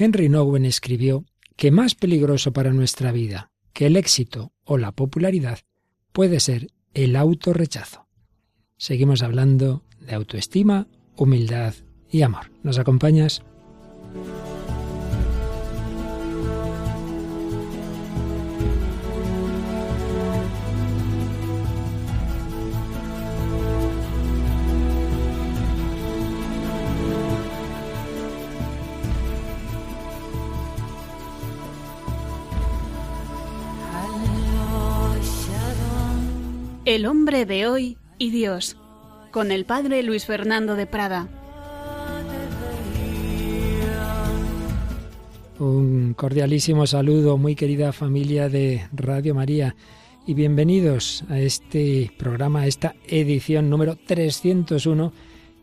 Henry Nowen escribió que más peligroso para nuestra vida que el éxito o la popularidad puede ser el autorrechazo. Seguimos hablando de autoestima, humildad y amor. ¿Nos acompañas? El hombre de hoy y Dios, con el padre Luis Fernando de Prada. Un cordialísimo saludo, muy querida familia de Radio María, y bienvenidos a este programa, a esta edición número 301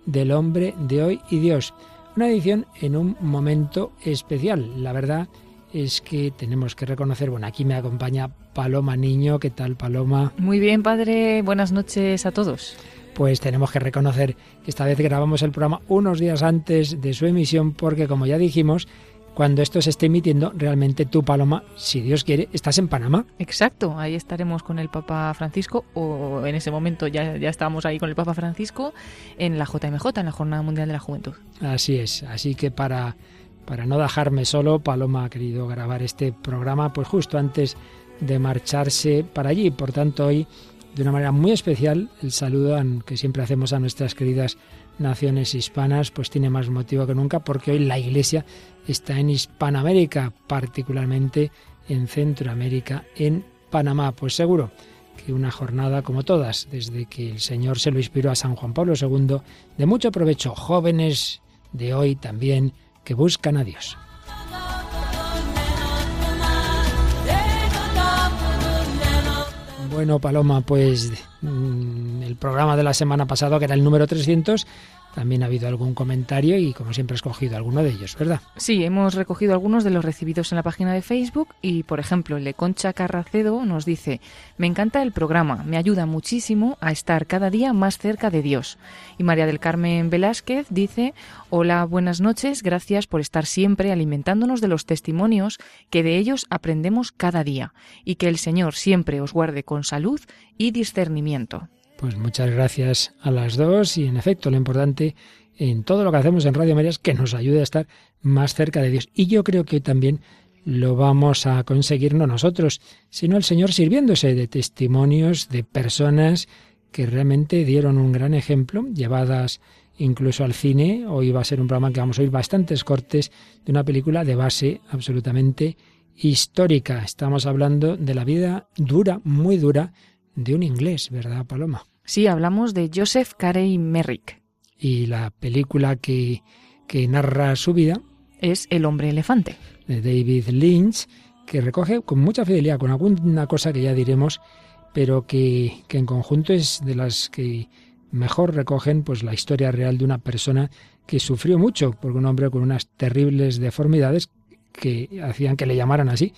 del hombre de hoy y Dios. Una edición en un momento especial, la verdad es que tenemos que reconocer, bueno, aquí me acompaña Paloma Niño. ¿Qué tal, Paloma? Muy bien, padre. Buenas noches a todos. Pues tenemos que reconocer que esta vez grabamos el programa unos días antes de su emisión porque, como ya dijimos, cuando esto se esté emitiendo, realmente tú, Paloma, si Dios quiere, estás en Panamá. Exacto, ahí estaremos con el Papa Francisco, o en ese momento ya, ya estábamos ahí con el Papa Francisco, en la JMJ, en la Jornada Mundial de la Juventud. Así es, así que para para no dejarme solo, Paloma ha querido grabar este programa pues justo antes de marcharse para allí. Por tanto, hoy, de una manera muy especial, el saludo que siempre hacemos a nuestras queridas naciones hispanas, pues tiene más motivo que nunca, porque hoy la Iglesia está en Hispanoamérica, particularmente en Centroamérica, en Panamá. Pues seguro que una jornada como todas, desde que el Señor se lo inspiró a San Juan Pablo II, de mucho provecho, jóvenes de hoy también, que buscan a Dios. Bueno, Paloma, pues mm, el programa de la semana pasada, que era el número 300, también ha habido algún comentario y como siempre he escogido alguno de ellos, ¿verdad? Sí, hemos recogido algunos de los recibidos en la página de Facebook y, por ejemplo, el de Concha Carracedo nos dice, me encanta el programa, me ayuda muchísimo a estar cada día más cerca de Dios. Y María del Carmen Velázquez dice, hola, buenas noches, gracias por estar siempre alimentándonos de los testimonios que de ellos aprendemos cada día y que el Señor siempre os guarde con salud y discernimiento. Pues muchas gracias a las dos y en efecto lo importante en todo lo que hacemos en Radio María es que nos ayude a estar más cerca de Dios. Y yo creo que también lo vamos a conseguir no nosotros, sino el Señor sirviéndose de testimonios de personas que realmente dieron un gran ejemplo, llevadas incluso al cine. Hoy va a ser un programa que vamos a oír bastantes cortes de una película de base absolutamente histórica. Estamos hablando de la vida dura, muy dura, de un inglés, ¿verdad, Paloma? Sí, hablamos de Joseph Carey Merrick. Y la película que, que narra su vida es El hombre elefante. De David Lynch, que recoge con mucha fidelidad, con alguna cosa que ya diremos, pero que, que en conjunto es de las que mejor recogen pues la historia real de una persona que sufrió mucho, porque un hombre con unas terribles deformidades que hacían que le llamaran así,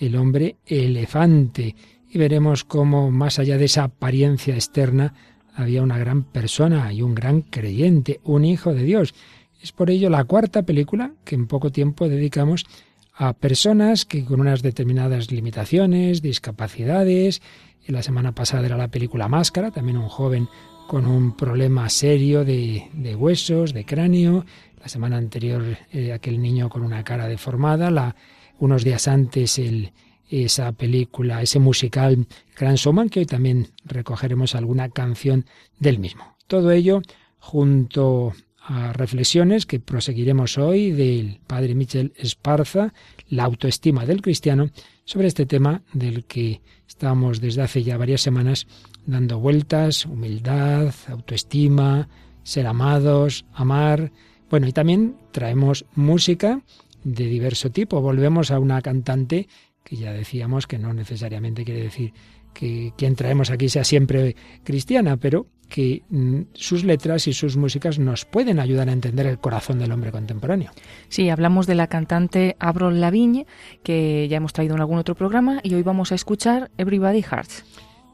el hombre elefante y veremos cómo más allá de esa apariencia externa había una gran persona y un gran creyente, un hijo de Dios. Es por ello la cuarta película que en poco tiempo dedicamos a personas que con unas determinadas limitaciones, discapacidades. Y la semana pasada era la película Máscara, también un joven con un problema serio de, huesos, de cráneo. La semana anterior eh, aquel niño con una cara deformada. La, unos días antes el, esa película, ese musical Gran Showman, que hoy también recogeremos alguna canción del mismo. Todo ello junto a reflexiones que proseguiremos hoy del padre Michel Esparza, la autoestima del cristiano, sobre este tema del que estamos desde hace ya varias semanas dando vueltas, humildad, autoestima, ser amados, amar. Bueno, y también traemos música de diverso tipo. Volvemos a una cantante que ya decíamos que no necesariamente quiere decir que quien traemos aquí sea siempre cristiana, pero que mm, sus letras y sus músicas nos pueden ayudar a entender el corazón del hombre contemporáneo. Sí, hablamos de la cantante Avril Lavigne, que ya hemos traído en algún otro programa, y hoy vamos a escuchar Everybody Hearts.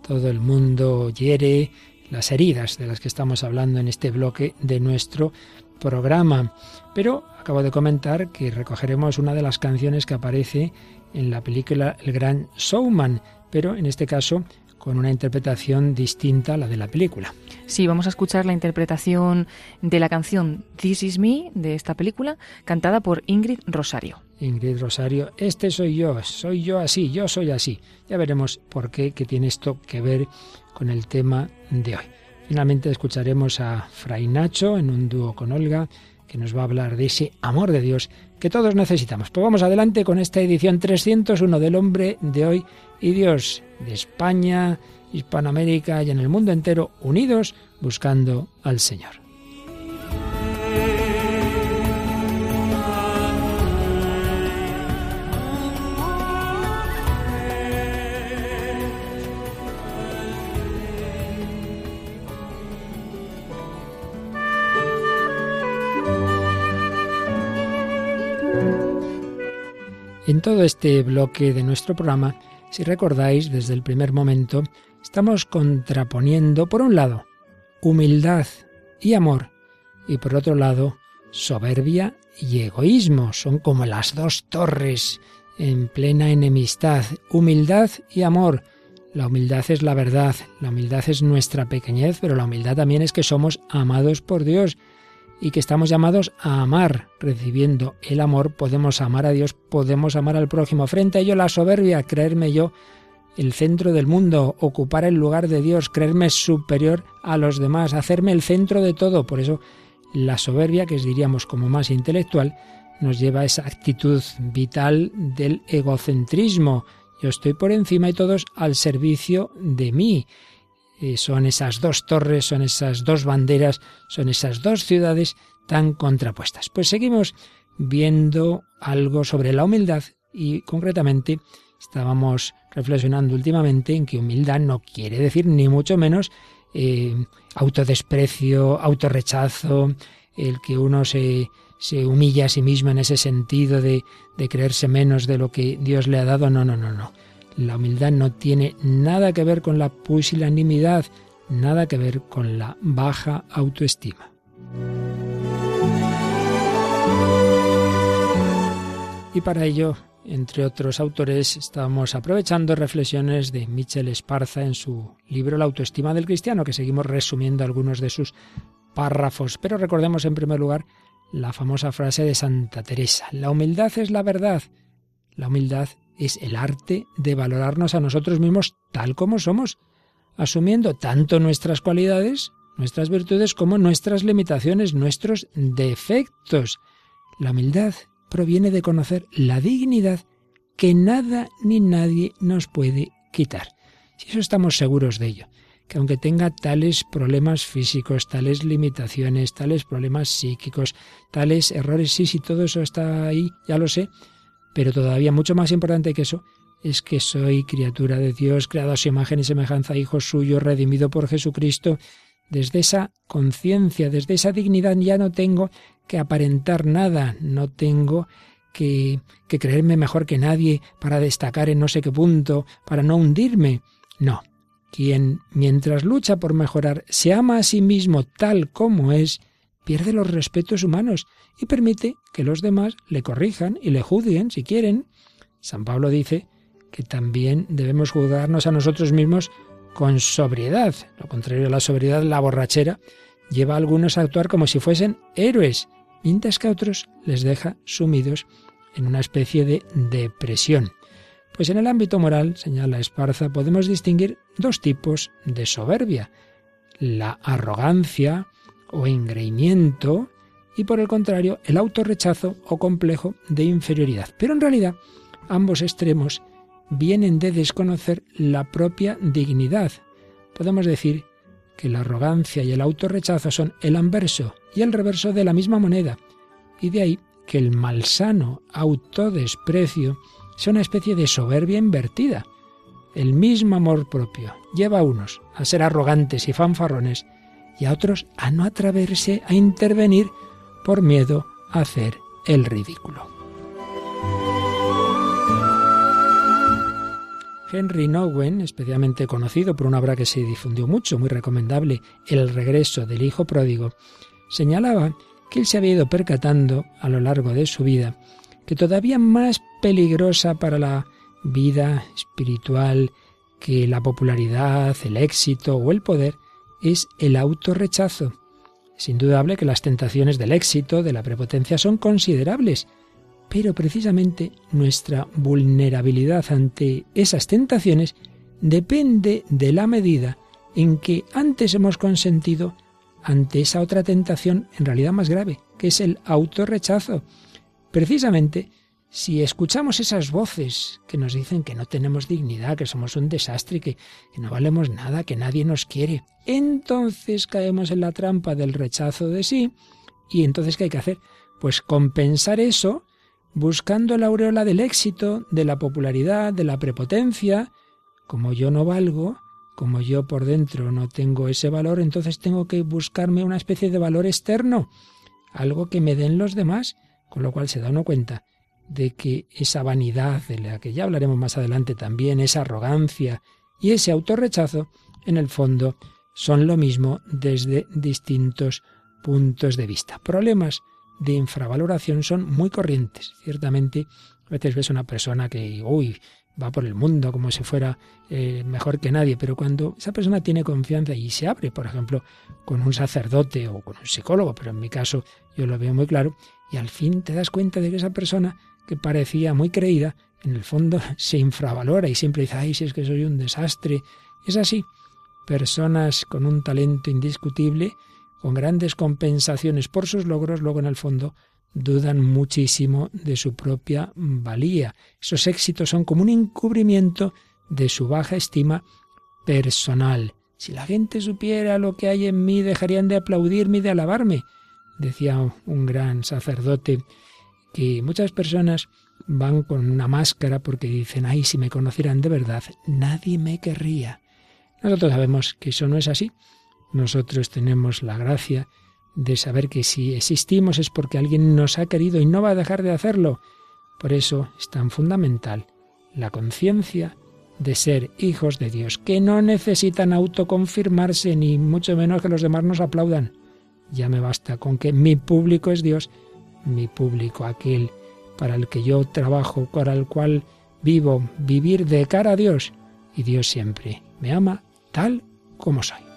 Todo el mundo hiere las heridas de las que estamos hablando en este bloque de nuestro programa. Pero acabo de comentar que recogeremos una de las canciones que aparece en la película El Gran Showman, pero en este caso con una interpretación distinta a la de la película. Sí, vamos a escuchar la interpretación de la canción This Is Me de esta película, cantada por Ingrid Rosario. Ingrid Rosario, este soy yo, soy yo así, yo soy así. Ya veremos por qué, que tiene esto que ver con el tema de hoy. Finalmente escucharemos a Fray Nacho en un dúo con Olga, que nos va a hablar de ese amor de Dios que todos necesitamos. Pues vamos adelante con esta edición 301 del hombre de hoy y Dios de España, Hispanoamérica y en el mundo entero unidos buscando al Señor. En todo este bloque de nuestro programa, si recordáis, desde el primer momento, estamos contraponiendo, por un lado, humildad y amor, y por otro lado, soberbia y egoísmo. Son como las dos torres en plena enemistad, humildad y amor. La humildad es la verdad, la humildad es nuestra pequeñez, pero la humildad también es que somos amados por Dios y que estamos llamados a amar. Recibiendo el amor podemos amar a Dios, podemos amar al prójimo. Frente a ello la soberbia, creerme yo el centro del mundo, ocupar el lugar de Dios, creerme superior a los demás, hacerme el centro de todo. Por eso la soberbia, que diríamos como más intelectual, nos lleva a esa actitud vital del egocentrismo. Yo estoy por encima y todos al servicio de mí. Eh, son esas dos torres, son esas dos banderas, son esas dos ciudades tan contrapuestas. Pues seguimos viendo algo sobre la humildad y concretamente estábamos reflexionando últimamente en que humildad no quiere decir ni mucho menos eh, autodesprecio, autorrechazo, el que uno se, se humilla a sí mismo en ese sentido de, de creerse menos de lo que Dios le ha dado. No, no, no, no. La humildad no tiene nada que ver con la pusilanimidad, nada que ver con la baja autoestima. Y para ello, entre otros autores, estamos aprovechando reflexiones de Michel Esparza en su libro La autoestima del cristiano, que seguimos resumiendo algunos de sus párrafos. Pero recordemos en primer lugar la famosa frase de Santa Teresa, la humildad es la verdad, la humildad es el arte de valorarnos a nosotros mismos tal como somos, asumiendo tanto nuestras cualidades, nuestras virtudes, como nuestras limitaciones, nuestros defectos. La humildad proviene de conocer la dignidad que nada ni nadie nos puede quitar. Si eso estamos seguros de ello, que aunque tenga tales problemas físicos, tales limitaciones, tales problemas psíquicos, tales errores, sí, sí, todo eso está ahí, ya lo sé, pero todavía mucho más importante que eso es que soy criatura de Dios, creado a su imagen y semejanza, hijo suyo, redimido por Jesucristo. Desde esa conciencia, desde esa dignidad ya no tengo que aparentar nada, no tengo que, que creerme mejor que nadie para destacar en no sé qué punto, para no hundirme. No, quien mientras lucha por mejorar se ama a sí mismo tal como es, pierde los respetos humanos y permite que los demás le corrijan y le juzguen si quieren. San Pablo dice que también debemos juzgarnos a nosotros mismos con sobriedad. Lo contrario a la sobriedad, la borrachera lleva a algunos a actuar como si fuesen héroes, mientras que a otros les deja sumidos en una especie de depresión. Pues en el ámbito moral, señala Esparza, podemos distinguir dos tipos de soberbia. La arrogancia o engreimiento y por el contrario el autorrechazo o complejo de inferioridad. Pero en realidad ambos extremos vienen de desconocer la propia dignidad. Podemos decir que la arrogancia y el autorrechazo son el anverso y el reverso de la misma moneda, y de ahí que el malsano autodesprecio sea una especie de soberbia invertida. El mismo amor propio lleva a unos a ser arrogantes y fanfarrones y a otros a no atreverse a intervenir por miedo a hacer el ridículo. Henry Nowen, especialmente conocido por una obra que se difundió mucho, muy recomendable, El regreso del hijo pródigo, señalaba que él se había ido percatando a lo largo de su vida que todavía más peligrosa para la vida espiritual que la popularidad, el éxito o el poder es el autorrechazo. Es indudable que las tentaciones del éxito, de la prepotencia, son considerables, pero precisamente nuestra vulnerabilidad ante esas tentaciones depende de la medida en que antes hemos consentido ante esa otra tentación en realidad más grave, que es el autorrechazo. Precisamente, si escuchamos esas voces que nos dicen que no tenemos dignidad, que somos un desastre, que, no valemos nada, que nadie nos quiere, entonces caemos en la trampa del rechazo de sí. ¿Y entonces qué hay que hacer? Pues compensar eso buscando la aureola del éxito, de la popularidad, de la prepotencia. Como yo no valgo, como yo por dentro no tengo ese valor, entonces tengo que buscarme una especie de valor externo, algo que me den los demás, con lo cual se da uno cuenta de que esa vanidad de la que ya hablaremos más adelante también, esa arrogancia y ese autorrechazo, en el fondo son lo mismo desde distintos puntos de vista. Problemas de infravaloración son muy corrientes. Ciertamente, a veces ves una persona que, uy, va por el mundo como si fuera eh, mejor que nadie, pero cuando esa persona tiene confianza y se abre, por ejemplo, con un sacerdote o con un psicólogo, pero en mi caso yo lo veo muy claro, y al fin te das cuenta de que esa persona que parecía muy creída, en el fondo se infravalora y siempre dice, ay, si es que soy un desastre. Es así. Personas con un talento indiscutible, con grandes compensaciones por sus logros, luego en el fondo dudan muchísimo de su propia valía. Esos éxitos son como un encubrimiento de su baja estima personal. Si la gente supiera lo que hay en mí, dejarían de aplaudirme y de alabarme, decía un gran sacerdote, que muchas personas van con una máscara porque dicen, ay, si me conocieran de verdad, nadie me querría. Nosotros sabemos que eso no es así. Nosotros tenemos la gracia de saber que si existimos es porque alguien nos ha querido y no va a dejar de hacerlo. Por eso es tan fundamental la conciencia de ser hijos de Dios, que no necesitan autoconfirmarse ni mucho menos que los demás nos aplaudan. Ya me basta con que mi público es Dios, mi público, aquel para el que yo trabajo, para el cual vivo, vivir de cara a Dios. Y Dios siempre me ama tal como soy.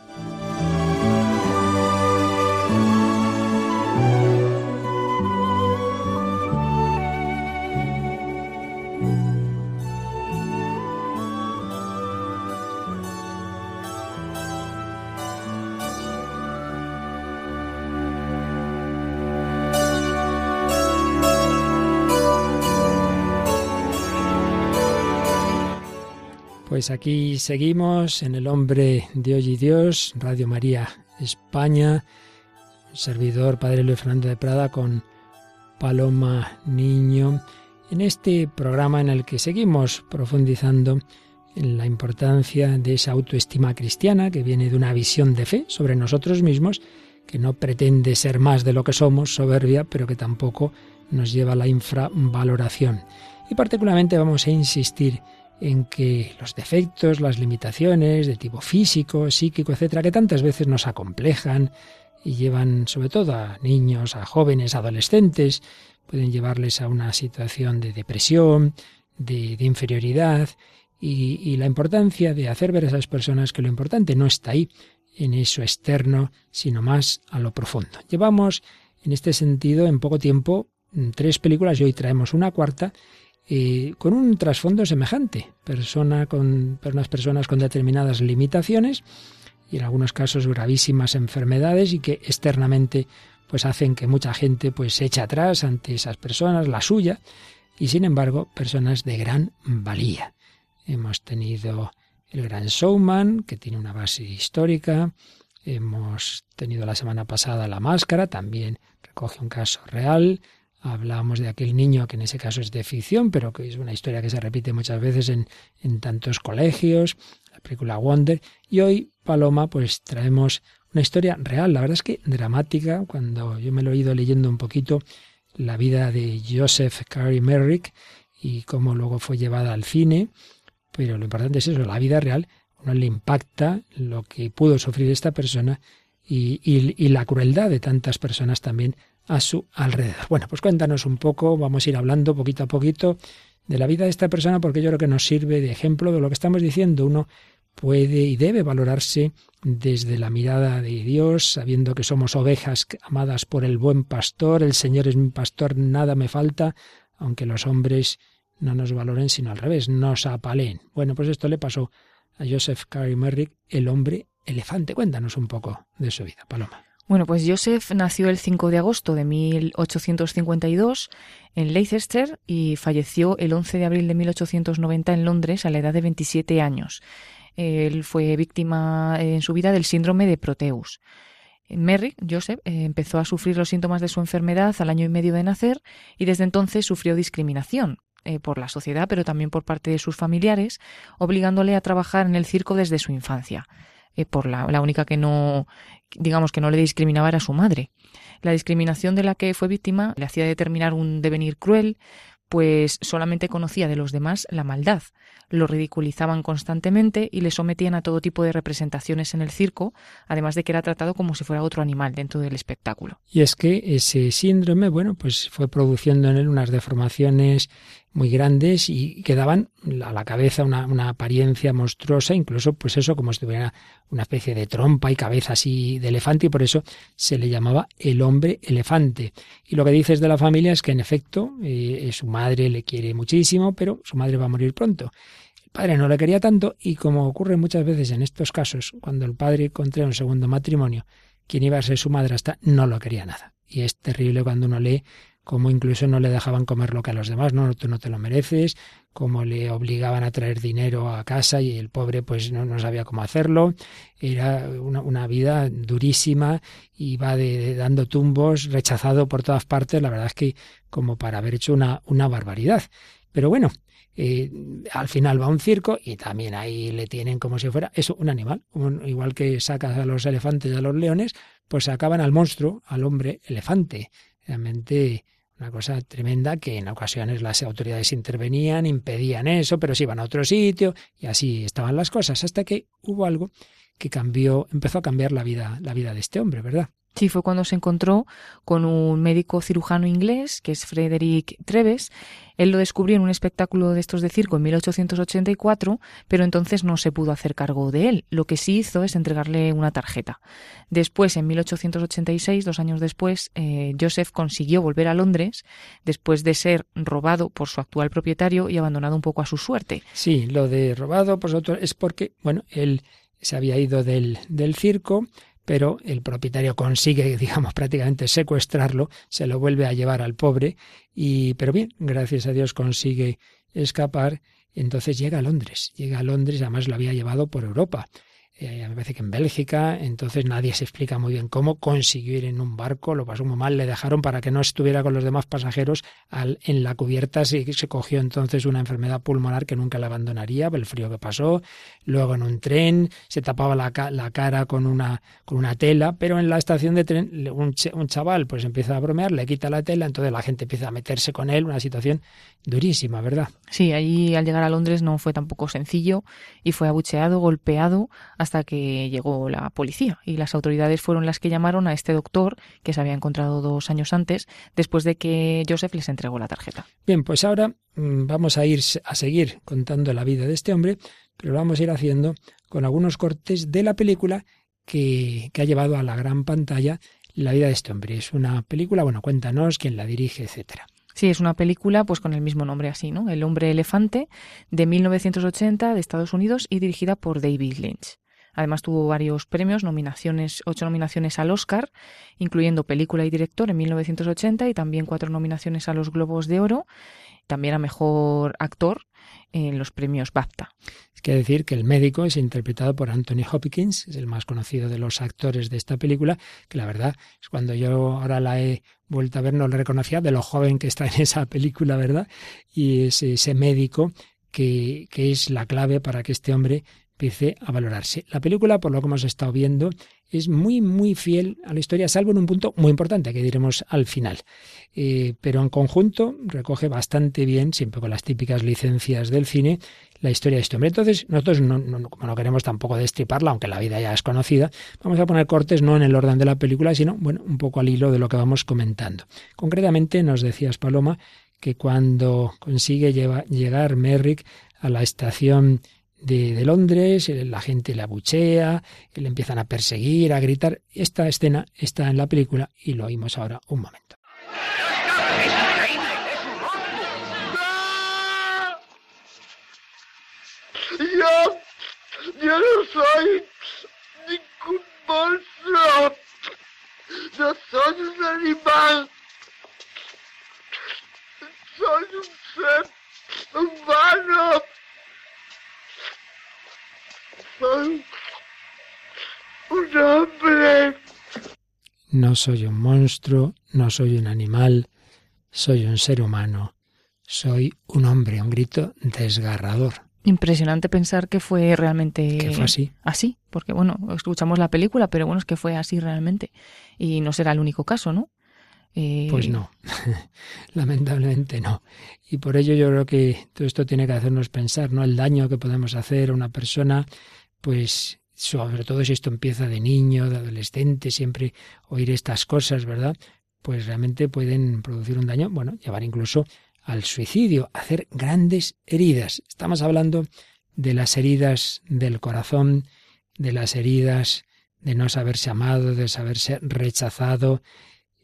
Pues aquí seguimos en El Hombre de Hoy y Dios, Radio María España, servidor Padre Luis Fernando de Prada con Paloma Niño, en este programa en el que seguimos profundizando en la importancia de esa autoestima cristiana que viene de una visión de fe sobre nosotros mismos, que no pretende ser más de lo que somos, soberbia, pero que tampoco nos lleva a la infravaloración. Y particularmente vamos a insistir en que los defectos, las limitaciones de tipo físico, psíquico, etcétera, que tantas veces nos acomplejan y llevan sobre todo a niños, a jóvenes, adolescentes, pueden llevarles a una situación de depresión, de, inferioridad y, y la importancia de hacer ver a esas personas que lo importante no está ahí, en eso externo, sino más a lo profundo. Llevamos en este sentido en poco tiempo tres películas y hoy traemos una cuarta con un trasfondo semejante, persona con, unas personas con determinadas limitaciones y en algunos casos gravísimas enfermedades y que externamente pues hacen que mucha gente pues se eche atrás ante esas personas, la suya, y sin embargo personas de gran valía. Hemos tenido el gran showman, que tiene una base histórica, hemos tenido la semana pasada la máscara, también recoge un caso real, Hablamos de aquel niño que en ese caso es de ficción, pero que es una historia que se repite muchas veces en, en tantos colegios, la película Wonder. Y hoy, Paloma, pues traemos una historia real, la verdad es que dramática, cuando yo me lo he ido leyendo un poquito, la vida de Joseph Carey Merrick y cómo luego fue llevada al cine, pero lo importante es eso, la vida real, uno le impacta lo que pudo sufrir esta persona y, y, y la crueldad de tantas personas también a su alrededor. Bueno, pues cuéntanos un poco, vamos a ir hablando poquito a poquito de la vida de esta persona porque yo creo que nos sirve de ejemplo de lo que estamos diciendo. Uno puede y debe valorarse desde la mirada de Dios, sabiendo que somos ovejas amadas por el buen pastor, el Señor es mi pastor, nada me falta, aunque los hombres no nos valoren, sino al revés, nos apaleen. Bueno, pues esto le pasó a Joseph Carey Merrick, el hombre elefante. Cuéntanos un poco de su vida, Paloma. Bueno, pues Joseph nació el 5 de agosto de 1852 en Leicester y falleció el 11 de abril de 1890 en Londres a la edad de 27 años. Él fue víctima en su vida del síndrome de Proteus. Merrick, Joseph, eh, empezó a sufrir los síntomas de su enfermedad al año y medio de nacer y desde entonces sufrió discriminación eh, por la sociedad, pero también por parte de sus familiares, obligándole a trabajar en el circo desde su infancia. Por la, la, única que no, digamos que no le discriminaba era su madre. La discriminación de la que fue víctima le hacía determinar un devenir cruel, pues solamente conocía de los demás la maldad. Lo ridiculizaban constantemente y le sometían a todo tipo de representaciones en el circo, además de que era tratado como si fuera otro animal dentro del espectáculo. Y es que ese síndrome, bueno, pues fue produciendo en él unas deformaciones muy grandes y que daban a la cabeza una, apariencia monstruosa, incluso pues eso como si tuviera una especie de trompa y cabeza así de elefante y por eso se le llamaba el hombre elefante. Y lo que dices de la familia es que en efecto eh, su le quiere muchísimo, pero su madre va a morir pronto. El padre no le quería tanto y como ocurre muchas veces en estos casos, cuando el padre contrae un segundo matrimonio, quien iba a ser su madre hasta no lo quería nada. Y es terrible cuando uno lee como incluso no le dejaban comer lo que a los demás, no, tú no te lo mereces, como le obligaban a traer dinero a casa y el pobre pues no, sabía cómo hacerlo, era una, vida durísima, iba de, dando tumbos, rechazado por todas partes, la verdad es que como para haber hecho una, una barbaridad. Pero bueno, eh, al final va a un circo y también ahí le tienen como si fuera eso, un animal. igual que sacas a los elefantes y a los leones, pues sacaban al monstruo, al hombre elefante. Realmente una cosa tremenda que en ocasiones las autoridades intervenían, impedían eso, pero se iban a otro sitio y así estaban las cosas hasta que hubo algo que cambió, empezó a cambiar la vida, la vida de este hombre, ¿verdad? Sí, fue cuando se encontró con un médico cirujano inglés, que es Frederick Treves. Él lo descubrió en un espectáculo de estos de circo en 1884, pero entonces no se pudo hacer cargo de él. Lo que sí hizo es entregarle una tarjeta. Después, en 1886, dos años después, eh, Joseph consiguió volver a Londres después de ser robado por su actual propietario y abandonado un poco a su suerte. Sí, lo de robado por otro es porque, bueno, él se había ido del, del circo, pero el propietario consigue, digamos, prácticamente secuestrarlo, se lo vuelve a llevar al pobre, y, pero bien, gracias a Dios consigue escapar, entonces llega a Londres, llega a Londres, además lo había llevado por Europa eh, me parece que en Bélgica, entonces nadie se explica muy bien cómo consiguió ir en un barco, lo pasó muy mal, le dejaron para que no estuviera con los demás pasajeros al, en la cubierta, se, cogió entonces una enfermedad pulmonar que nunca le abandonaría, el frío que pasó, luego en un tren, se tapaba la, la cara con una, con una tela, pero en la estación de tren un, un chaval pues empieza a bromear, le quita la tela, entonces la gente empieza a meterse con él, una situación durísima, ¿verdad? Sí, allí al llegar a Londres no fue tampoco sencillo y fue abucheado, golpeado, hasta que llegó la policía y las autoridades fueron las que llamaron a este doctor que se había encontrado dos años antes después de que Joseph les entregó la tarjeta. Bien, pues ahora mm, vamos a ir a seguir contando la vida de este hombre, pero lo vamos a ir haciendo con algunos cortes de la película que, que ha llevado a la gran pantalla la vida de este hombre. Es una película, bueno, cuéntanos quién la dirige, etcétera. Sí, es una película pues con el mismo nombre así, ¿no? El hombre elefante de 1980 de Estados Unidos y dirigida por David Lynch. Además tuvo varios premios, nominaciones, ocho nominaciones al Oscar, incluyendo película y director en 1980 y también cuatro nominaciones a los Globos de Oro, también a mejor actor en los premios BAFTA. Es que decir que el médico es interpretado por Anthony Hopkins, es el más conocido de los actores de esta película, que la verdad es cuando yo ahora la he vuelto a ver no le reconocía de lo joven que está en esa película, ¿verdad? Y es ese médico que, que, es la clave para que este hombre empiece a valorarse. La película, por lo que hemos estado viendo, es muy, muy fiel a la historia, salvo en un punto muy importante que diremos al final. Eh, pero en conjunto recoge bastante bien, siempre con las típicas licencias del cine, la historia de este hombre. Entonces, nosotros, no, como no queremos tampoco destriparla, aunque la vida ya es conocida, vamos a poner cortes no en el orden de la película, sino, bueno, un poco al hilo de lo que vamos comentando. Concretamente, nos decías, Paloma, que cuando consigue llegar Merrick a la estación de, Londres, eh, la gente le abuchea, le empiezan a perseguir, a gritar. Esta escena está en la película y lo oímos ahora un momento. Yo, yo no soy ningún monstruo. Yo soy un animal. Soy un ser humano. Un hombre. No soy un monstruo, no soy un animal, soy un ser humano, soy un hombre, un grito desgarrador. Impresionante pensar que fue realmente que fue así. Así, porque bueno, escuchamos la película, pero bueno, es que fue así realmente. Y no será el único caso, ¿no? Eh, pues no, lamentablemente no. Y por ello yo creo que todo esto tiene que hacernos pensar, ¿no? El daño que podemos hacer a una persona pues sobre todo si esto empieza de niño, de adolescente, siempre oír estas cosas, ¿verdad? Pues realmente pueden producir un daño, bueno, llevar incluso al suicidio, hacer grandes heridas. Estamos hablando de las heridas del corazón, de las heridas de no saberse amado, de saberse rechazado.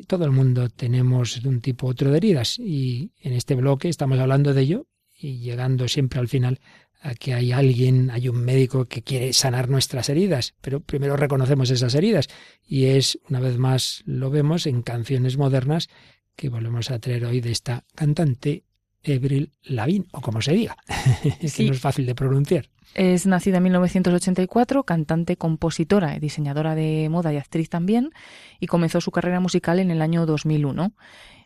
Todo el mundo tenemos de un tipo u otro de heridas. Y en este bloque estamos hablando de ello y llegando siempre al final Aquí hay alguien, hay un médico que quiere sanar nuestras heridas, pero primero reconocemos esas heridas. Y es, una vez más, lo vemos en canciones modernas que volvemos a traer hoy de esta cantante Avril Lavigne, o como se diga, que no es fácil de pronunciar. Es nacida en 1984, cantante, compositora, diseñadora de moda y actriz también, y comenzó su carrera musical en el año 2001.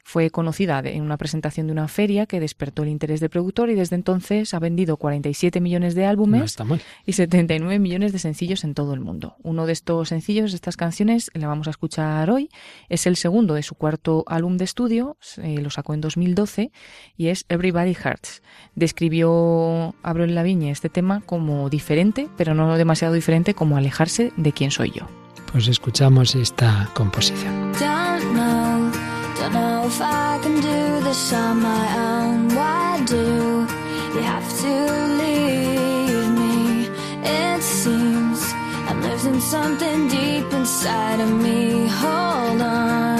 Fue conocida en una presentación de una feria que despertó el interés del productor y desde entonces ha vendido 47 millones de álbumes y 79 millones de sencillos en todo el mundo. Uno de estos sencillos, de estas canciones, la vamos a escuchar hoy. Es el segundo de su cuarto álbum de estudio, lo sacó en 2012 y es Everybody Hurts. Describió Abril Lavigne este tema como diferente, pero no demasiado diferente como alejarse de quién soy yo. Pues escuchamos esta composición. Don't know if I can do this on my own. Why do you have to leave me? It seems I'm losing something deep inside of me. Hold on,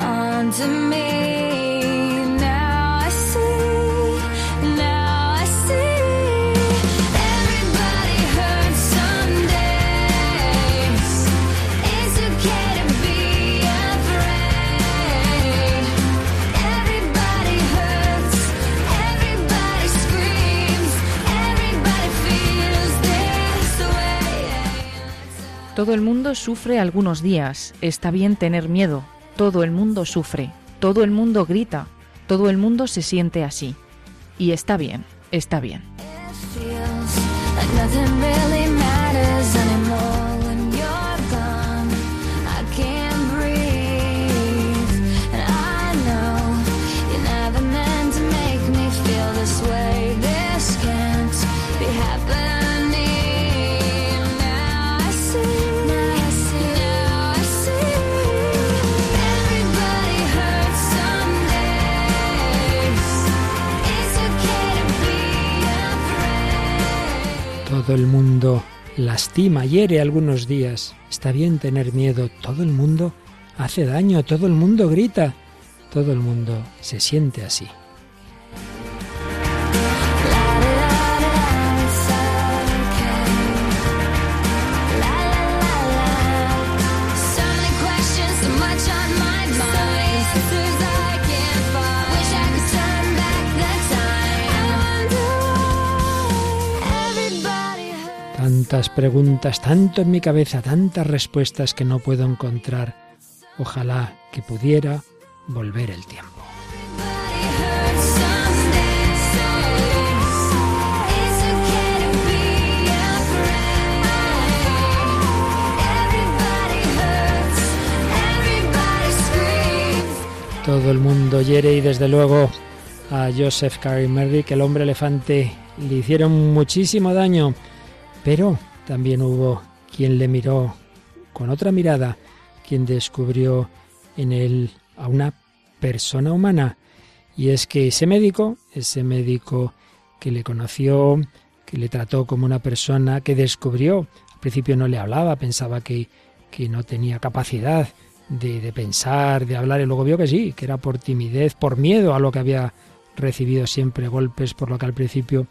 on to me. Todo el mundo sufre algunos días. Está bien tener miedo. Todo el mundo sufre. Todo el mundo grita. Todo el mundo se siente así. Y está bien, está bien. Todo el mundo lastima, hiere algunos días. Está bien tener miedo. Todo el mundo hace daño, todo el mundo grita. Todo el mundo se siente así. Tantas preguntas, tanto en mi cabeza, tantas respuestas que no puedo encontrar. Ojalá que pudiera volver el tiempo. Todo el mundo hiere y desde luego a Joseph Carey Merrick, el hombre elefante, le hicieron muchísimo daño pero también hubo quien le miró con otra mirada, quien descubrió en él a una persona humana. Y es que ese médico, ese médico que le conoció, que le trató como una persona que descubrió, al principio no le hablaba, pensaba que, que no tenía capacidad de, de, pensar, de hablar, y luego vio que sí, que era por timidez, por miedo a lo que había recibido siempre golpes, por lo que al principio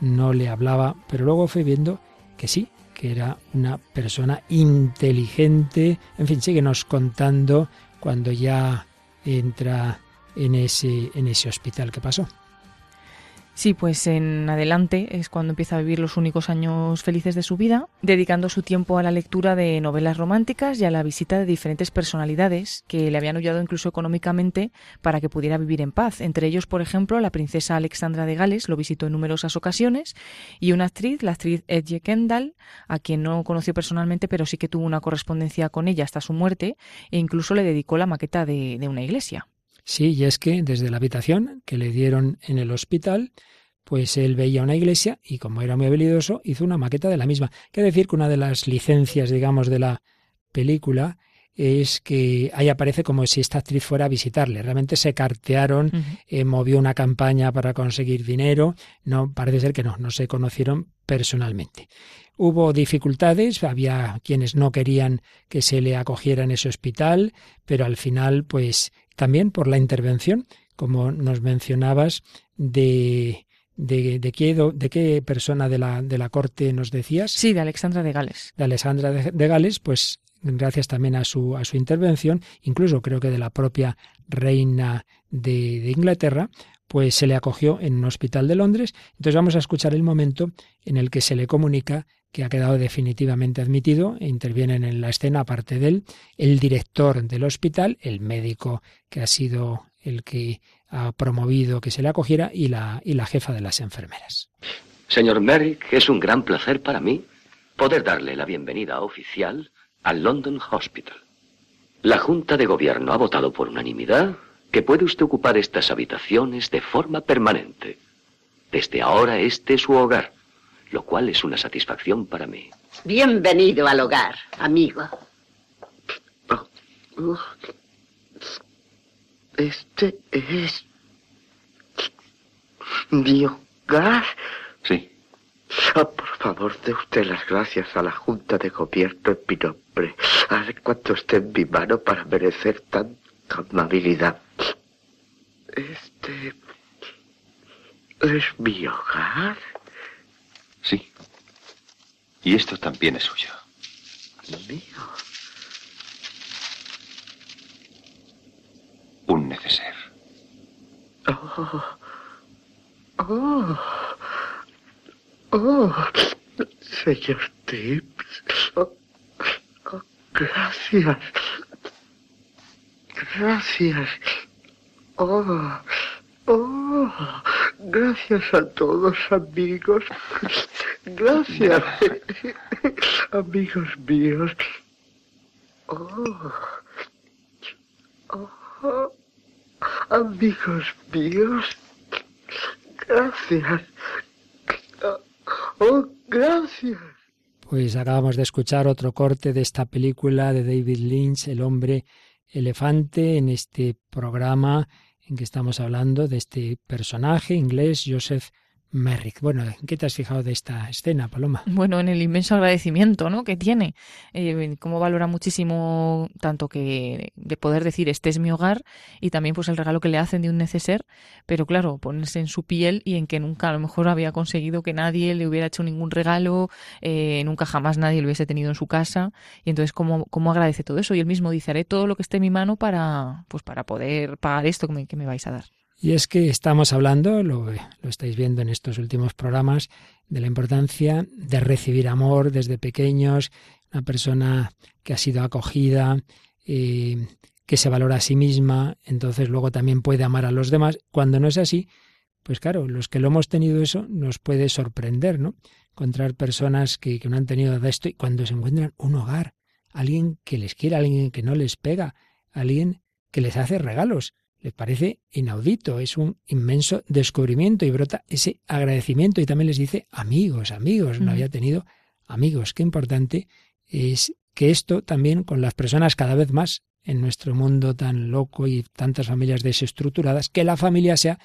no le hablaba, pero luego fue viendo que sí, que era una persona inteligente, en fin, síguenos contando cuando ya entra en ese, en ese hospital que pasó. Sí, pues en adelante es cuando empieza a vivir los únicos años felices de su vida, dedicando su tiempo a la lectura de novelas románticas y a la visita de diferentes personalidades que le habían ayudado incluso económicamente para que pudiera vivir en paz. Entre ellos, por ejemplo, la princesa Alexandra de Gales lo visitó en numerosas ocasiones y una actriz, la actriz Edge Kendall, a quien no conoció personalmente, pero sí que tuvo una correspondencia con ella hasta su muerte e incluso le dedicó la maqueta de, de una iglesia. Sí, y es que desde la habitación que le dieron en el hospital, pues él veía una iglesia y como era muy habilidoso, hizo una maqueta de la misma. Quiere decir que una de las licencias, digamos, de la película es que ahí aparece como si esta actriz fuera a visitarle. Realmente se cartearon, uh -huh. eh, movió una campaña para conseguir dinero. No, parece ser que no, no se conocieron personalmente. Hubo dificultades, había quienes no querían que se le acogiera en ese hospital, pero al final, pues también por la intervención, como nos mencionabas, de, de, de, qué, de qué persona de la, de la corte nos decías. Sí, de Alexandra de Gales. De Alexandra de, de Gales, pues gracias también a su, a su intervención, incluso creo que de la propia reina de, de Inglaterra, pues se le acogió en un hospital de Londres. Entonces vamos a escuchar el momento en el que se le comunica que ha quedado definitivamente admitido, intervienen en la escena, aparte de él, el director del hospital, el médico que ha sido el que ha promovido que se le acogiera y la, y la jefa de las enfermeras. Señor Merrick, es un gran placer para mí poder darle la bienvenida oficial al London Hospital. La Junta de Gobierno ha votado por unanimidad que puede usted ocupar estas habitaciones de forma permanente. Desde ahora este es su hogar lo cual es una satisfacción para mí. Bienvenido al hogar, amigo. Este es mi hogar. Sí. Oh, por favor, dé usted las gracias a la Junta de Gobierno en mi nombre. Haré cuanto esté en mi mano para merecer tanta amabilidad. Este es mi hogar. Sí. Y esto también es suyo. Mío. Un neceser. Oh. Oh. Oh. Señor Tips. Oh. oh. Gracias. Gracias. Oh. Oh, gracias a todos, amigos. Gracias, amigos míos. Oh, oh, amigos míos. Gracias. Oh, gracias. Pues acabamos de escuchar otro corte de esta película de David Lynch, El hombre elefante, en este programa en que estamos hablando de este personaje inglés, Joseph Merrick. Bueno, ¿en qué te has fijado de esta escena, Paloma? Bueno, en el inmenso agradecimiento ¿no? que tiene. Eh, cómo valora muchísimo tanto que de poder decir este es mi hogar y también pues el regalo que le hacen de un neceser, pero claro, ponerse en su piel y en que nunca a lo mejor había conseguido que nadie le hubiera hecho ningún regalo, eh, nunca jamás nadie lo hubiese tenido en su casa y entonces cómo, cómo agradece todo eso y él mismo dice haré todo lo que esté en mi mano para pues para poder pagar esto que me, que me vais a dar. Y es que estamos hablando, lo, lo, estáis viendo en estos últimos programas, de la importancia de recibir amor desde pequeños, una persona que ha sido acogida, eh, que se valora a sí misma, entonces luego también puede amar a los demás. Cuando no es así, pues claro, los que lo hemos tenido eso nos puede sorprender, ¿no? Encontrar personas que, que no han tenido de esto y cuando se encuentran un hogar, alguien que les quiere, alguien que no les pega, alguien que les hace regalos les parece inaudito, es un inmenso descubrimiento y brota ese agradecimiento y también les dice amigos, amigos, no había tenido amigos. Qué importante es que esto también con las personas cada vez más en nuestro mundo tan loco y tantas familias desestructuradas, que la familia sea,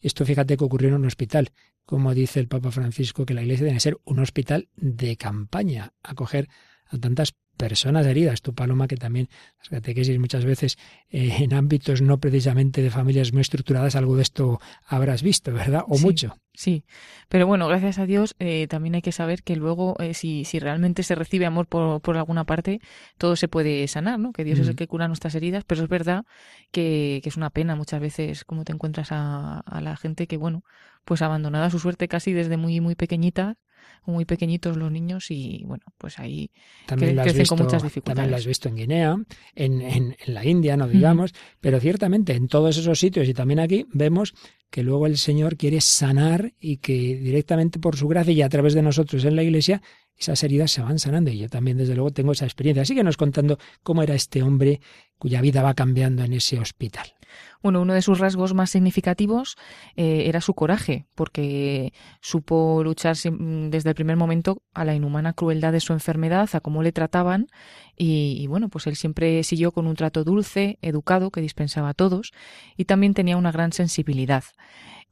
esto fíjate que ocurrió en un hospital, como dice el Papa Francisco, que la iglesia debe ser un hospital de campaña, acoger a tantas personas heridas. Tu Paloma, que también las catequesis muchas veces eh, en ámbitos no precisamente de familias muy estructuradas, algo de esto habrás visto, ¿verdad? O mucho. Sí, pero bueno, gracias a Dios eh, también hay que saber que luego eh, si, si realmente se recibe amor por, por alguna parte, todo se puede sanar, ¿no? Que Dios es el que cura nuestras heridas, pero es verdad que, que es una pena muchas veces cómo te encuentras a, a la gente que, bueno, pues abandonada a su suerte casi desde muy, muy pequeñita muy pequeñitos los niños y bueno, pues ahí también crecen con muchas dificultades. También lo has visto en Guinea, en, en, en la India, no digamos, pero ciertamente en todos esos sitios y también aquí vemos que luego el Señor quiere sanar y que directamente por su gracia y a través de nosotros en la Iglesia esas heridas se van sanando y yo también desde luego tengo esa experiencia. Así que nos contando cómo era este hombre cuya vida va cambiando en ese hospital. Bueno, uno de sus rasgos más significativos eh, era su coraje, porque supo luchar desde el primer momento a la inhumana crueldad de su enfermedad, a cómo le trataban, y, y, bueno, pues él siempre siguió con un trato dulce, educado, que dispensaba a todos, y también tenía una gran sensibilidad.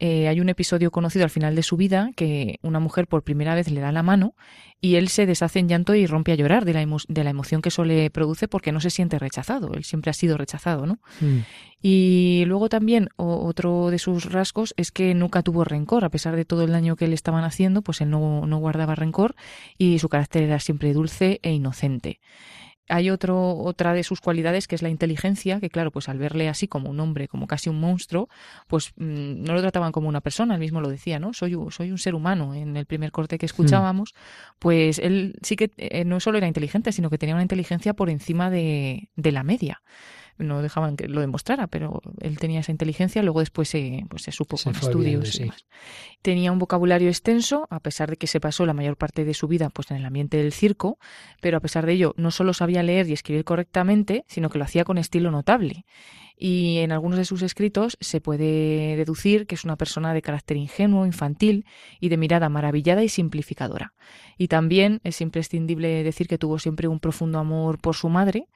Eh, hay un episodio conocido al final de su vida que una mujer por primera vez le da la mano y él se deshace en llanto y rompe a llorar de la, de la emoción que eso le produce porque no se siente rechazado. Él siempre ha sido rechazado, ¿no? Mm. Y luego también otro de sus rasgos es que nunca tuvo rencor, a pesar de todo el daño que le estaban haciendo, pues él no, no guardaba rencor y su carácter era siempre dulce e inocente. Hay otro, otra de sus cualidades que es la inteligencia, que claro, pues al verle así como un hombre, como casi un monstruo, pues mm, no lo trataban como una persona, él mismo lo decía, ¿no? Soy, soy un ser humano. En el primer corte que escuchábamos, pues él sí que eh, no solo era inteligente, sino que tenía una inteligencia por encima de, de la media no dejaban que lo demostrara, pero él tenía esa inteligencia, luego después se, pues se supo con estudios y demás. Tenía un vocabulario extenso, a pesar de que se pasó la mayor parte de su vida pues en el ambiente del circo, pero a pesar de ello no solo sabía leer y escribir correctamente, sino que lo hacía con estilo notable. Y en algunos de sus escritos se puede deducir que es una persona de carácter ingenuo, infantil y de mirada maravillada y simplificadora. Y también es imprescindible decir que tuvo siempre un profundo amor por su madre,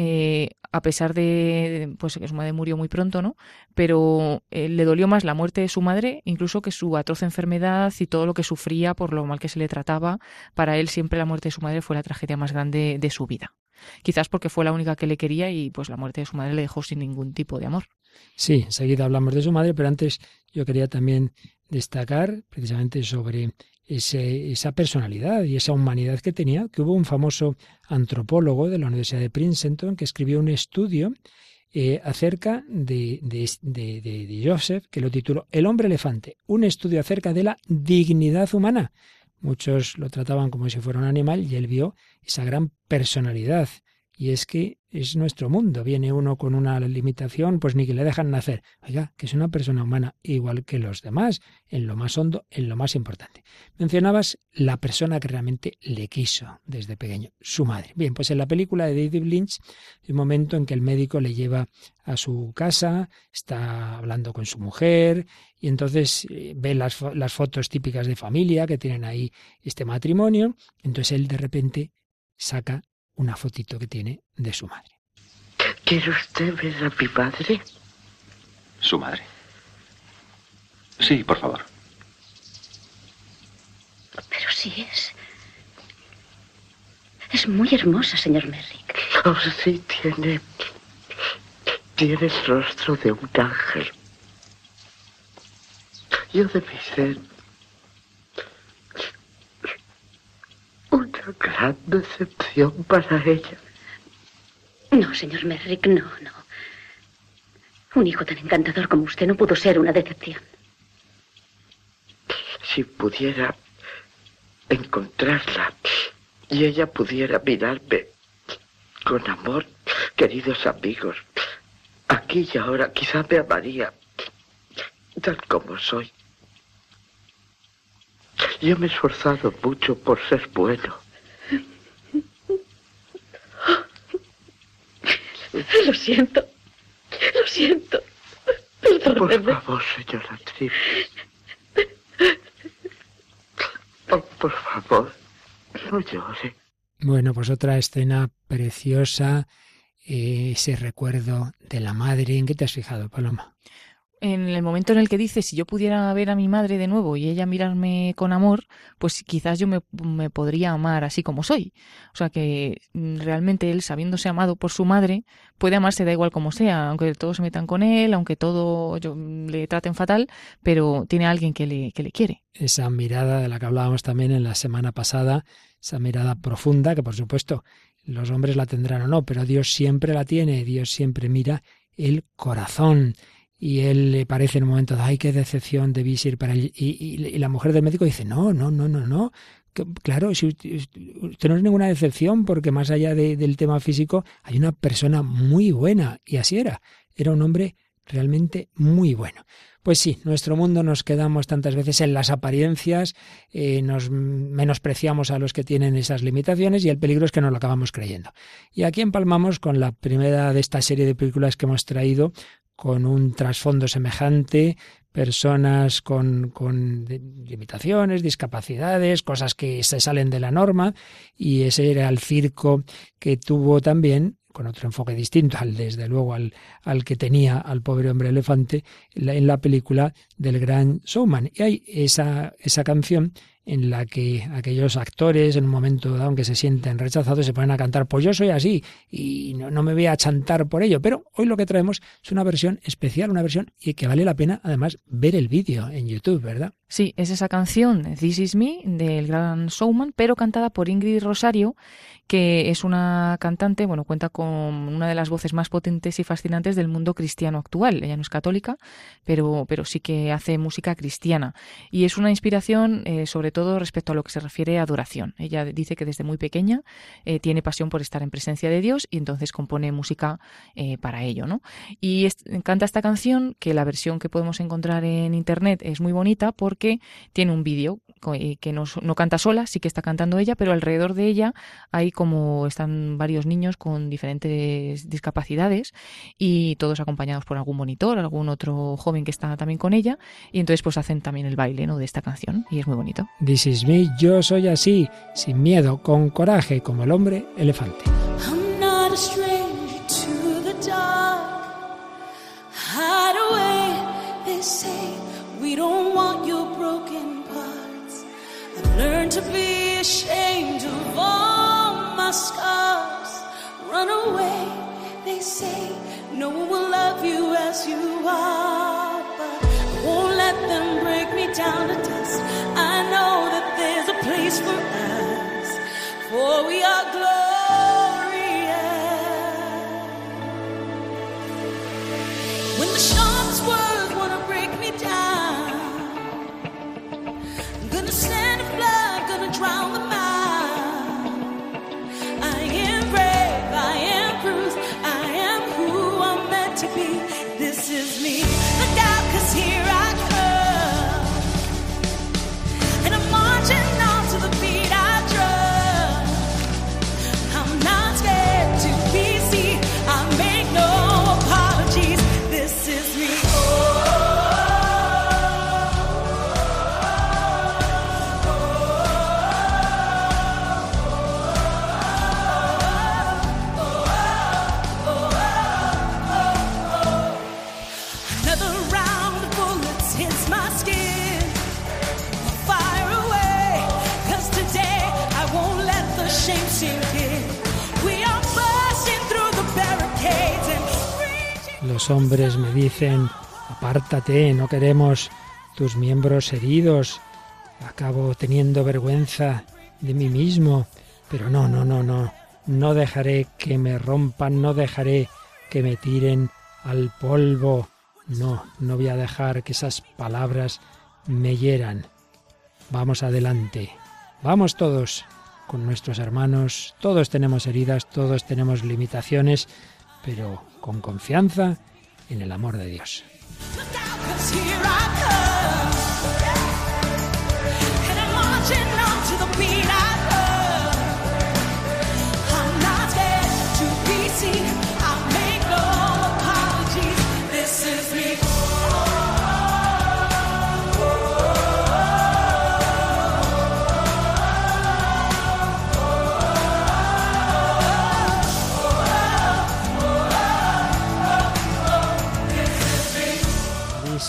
eh, a pesar de pues que su madre murió muy pronto, ¿no? Pero eh, le dolió más la muerte de su madre, incluso que su atroz enfermedad y todo lo que sufría por lo mal que se le trataba. Para él siempre la muerte de su madre fue la tragedia más grande de su vida. Quizás porque fue la única que le quería y pues la muerte de su madre le dejó sin ningún tipo de amor. Sí, enseguida hablamos de su madre, pero antes yo quería también destacar precisamente sobre esa personalidad y esa humanidad que tenía, que hubo un famoso antropólogo de la Universidad de Princeton que escribió un estudio eh, acerca de, de, de, Joseph, que lo tituló El hombre elefante, un estudio acerca de la dignidad humana. Muchos lo trataban como si fuera un animal y él vio esa gran personalidad. Y es que es nuestro mundo. Viene uno con una limitación, pues ni que le dejan nacer. Oiga, que es una persona humana igual que los demás, en lo más hondo, en lo más importante. Mencionabas la persona que realmente le quiso desde pequeño, su madre. Bien, pues en la película de David Lynch, un momento en que el médico le lleva a su casa, está hablando con su mujer, y entonces eh, ve las, las fotos típicas de familia que tienen ahí este matrimonio. Entonces él de repente saca una fotito que tiene de su madre. ¿Quiere usted ver a mi madre? ¿Su madre? Sí, por favor. Pero sí es. Es muy hermosa, señor Merrick. Oh, sí, tiene. Tiene el rostro de un ángel. Yo debí ser Una gran decepción para ella. No, señor Merrick, no, no. Un hijo tan encantador como usted no pudo ser una decepción. Si pudiera encontrarla y ella pudiera mirarme con amor, queridos amigos, aquí y ahora quizá me amaría tal como soy. Yo me he esforzado mucho por ser bueno. Lo siento. Lo siento. Por favor, señora Tripp. Oh, por favor, no llore. Bueno, pues otra escena preciosa, eh, ese recuerdo de la madre. ¿En qué te has fijado, Paloma? En el momento en el que dice si yo pudiera ver a mi madre de nuevo y ella mirarme con amor, pues quizás yo me, me, podría amar así como soy. O sea que mm, realmente él, sabiéndose amado por su madre, puede amarse da igual como sea, aunque todos se metan con él, aunque todo yo, le traten fatal, pero tiene a alguien que le, que le quiere. Esa mirada de la que hablábamos también en la semana pasada, esa mirada profunda, que por supuesto los hombres la tendrán o no, pero Dios siempre la tiene, Dios siempre mira el corazón y él le parece en un momento, ay, qué decepción debí ir para él. Y, la mujer del médico dice, no, no, no, no, no. Claro, si usted, no es ninguna decepción porque más allá del tema físico hay una persona muy buena. Y así era. Era un hombre realmente muy bueno. Pues sí, nuestro mundo nos quedamos tantas veces en las apariencias, eh, nos menospreciamos a los que tienen esas limitaciones y el peligro es que no lo acabamos creyendo. Y aquí empalmamos con la primera de esta serie de películas que hemos traído, con un trasfondo semejante, personas con, con, limitaciones, discapacidades, cosas que se salen de la norma, y ese era el circo que tuvo también, con otro enfoque distinto al, desde luego, al, al que tenía al pobre hombre elefante, en la, en la película del Gran Showman. Y hay esa, esa canción en la que aquellos actores en un momento dado que se sienten rechazados se ponen a cantar, pues yo soy así y no, me voy a chantar por ello. Pero hoy lo que traemos es una versión especial, una versión que vale la pena además ver el vídeo en YouTube, ¿verdad? Sí, es esa canción This Is Me del gran Showman, pero cantada por Ingrid Rosario que es una cantante, bueno, cuenta con una de las voces más potentes y fascinantes del mundo cristiano actual. Ella no es católica, pero, pero sí que hace música cristiana. Y es una inspiración, eh, sobre todo respecto a lo que se refiere a adoración. Ella dice que desde muy pequeña eh, tiene pasión por estar en presencia de Dios y entonces compone música eh, para ello, ¿no? Y canta esta canción, que la versión que podemos encontrar en internet es muy bonita porque tiene un vídeo que no, no canta sola, sí que está cantando ella, pero alrededor de ella hay como están varios niños con diferentes discapacidades y todos acompañados por algún monitor, algún otro joven que está también con ella y entonces pues hacen también el baile ¿no? de esta canción y es muy bonito. This is yo soy así, sin miedo, con coraje, como el hombre elefante. Run away, they say. No one will love you as you are. Them break me down to dust. I know that there's a place for us. For we are. Hombres me dicen, apártate, no queremos tus miembros heridos. Acabo teniendo vergüenza de mí mismo. Pero no, no, no, no. No dejaré que me rompan, no dejaré que me tiren al polvo. No, no voy a dejar que esas palabras me hieran. Vamos adelante. Vamos todos con nuestros hermanos. Todos tenemos heridas, todos tenemos limitaciones, pero con confianza en el amor de Dios.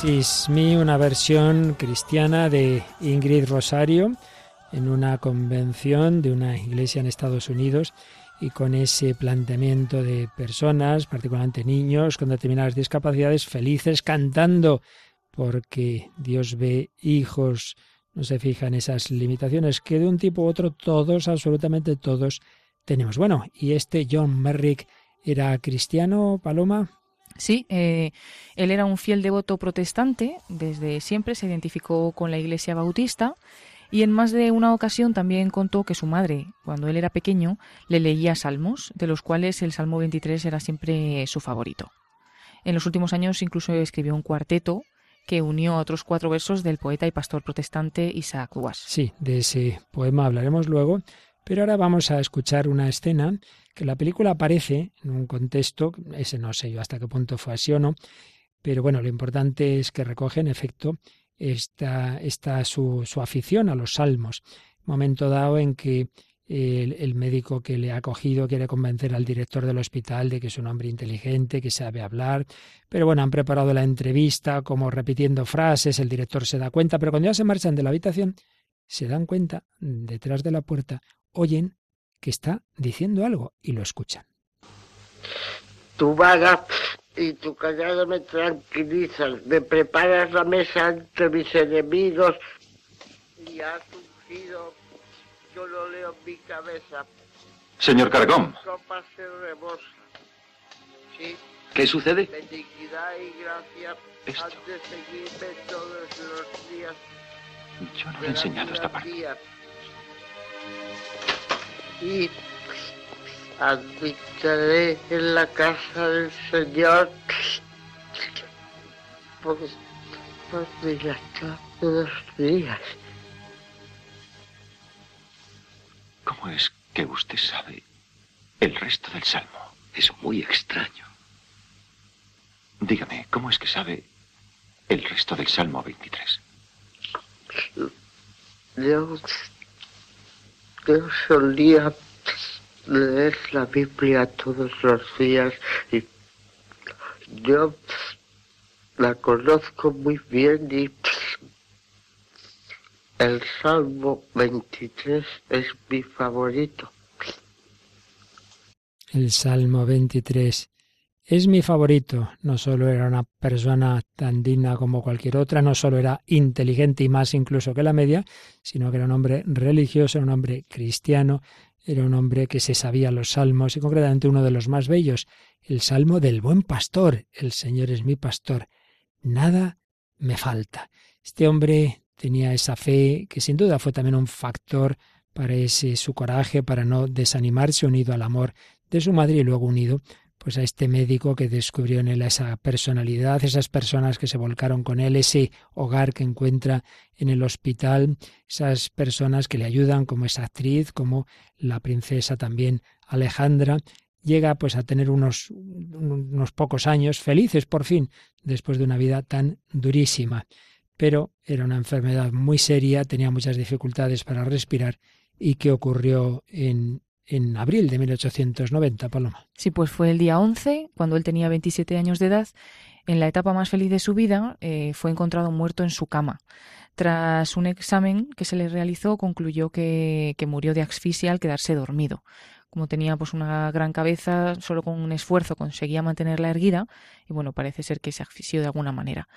This is Me, una versión cristiana de Ingrid Rosario en una convención de una iglesia en Estados Unidos y con ese planteamiento de personas, particularmente niños con determinadas discapacidades, felices cantando porque Dios ve hijos, no se fija en esas limitaciones que de un tipo u otro todos, absolutamente todos tenemos. Bueno, y este John Merrick era cristiano, Paloma. Sí, eh, él era un fiel devoto protestante, desde siempre se identificó con la Iglesia Bautista y en más de una ocasión también contó que su madre, cuando él era pequeño, le leía salmos, de los cuales el Salmo 23 era siempre su favorito. En los últimos años incluso escribió un cuarteto que unió a otros cuatro versos del poeta y pastor protestante Isaac Watts. Sí, de ese poema hablaremos luego, pero ahora vamos a escuchar una escena que la película aparece en un contexto, ese no sé yo hasta qué punto fue así o no, pero bueno, lo importante es que recoge en efecto esta, esta su, su afición a los salmos. Momento dado en que el, el, médico que le ha acogido quiere convencer al director del hospital de que es un hombre inteligente, que sabe hablar. Pero bueno, han preparado la entrevista como repitiendo frases, el director se da cuenta, pero cuando ya se marchan de la habitación, se dan cuenta, detrás de la puerta, oyen que está diciendo algo y lo escuchan. Tu vaga y tu callado me tranquilizan, me preparas la mesa ante mis enemigos y has ungido, yo lo leo en mi cabeza. Señor Cargón. Copa se rebosa. Sí, ¿Qué sucede? benignidad y gracia Esto. han de seguirme todos los días. Yo no le he enseñado esta parte. mía. Y habitaré en la casa del Señor por, por todos los días. ¿Cómo es que usted sabe el resto del salmo? Es muy extraño. Dígame, ¿cómo es que sabe el resto del salmo 23? Yo, yo solía leer la Biblia todos los días y yo la conozco muy bien y el Salmo 23 es mi favorito. El Salmo 23 es mi favorito. No solo era una persona tan digna como cualquier otra, no solo era inteligente y más incluso que la media, sino que era un hombre religioso, era un hombre cristiano, era un hombre que se sabía los salmos y concretamente uno de los más bellos, el Salmo del buen pastor. El Señor es mi pastor. Nada me falta. Este hombre tenía esa fe que sin duda fue también un factor para ese su coraje, para no desanimarse, unido al amor de su madre y luego unido pues a este médico que descubrió en él esa personalidad, esas personas que se volcaron con él, ese hogar que encuentra en el hospital, esas personas que le ayudan, como esa actriz, como la princesa también Alejandra, llega pues a tener unos, unos pocos años felices por fin, después de una vida tan durísima. Pero era una enfermedad muy seria, tenía muchas dificultades para respirar y que ocurrió en, en abril de 1890, Paloma. Sí, pues fue el día 11, cuando él tenía 27 años de edad. En la etapa más feliz de su vida, eh, fue encontrado muerto en su cama. Tras un examen que se le realizó, concluyó que, murió de asfixia al quedarse dormido. Como tenía pues una gran cabeza, solo con un esfuerzo conseguía mantenerla erguida y bueno, parece ser que se asfixió de alguna manera.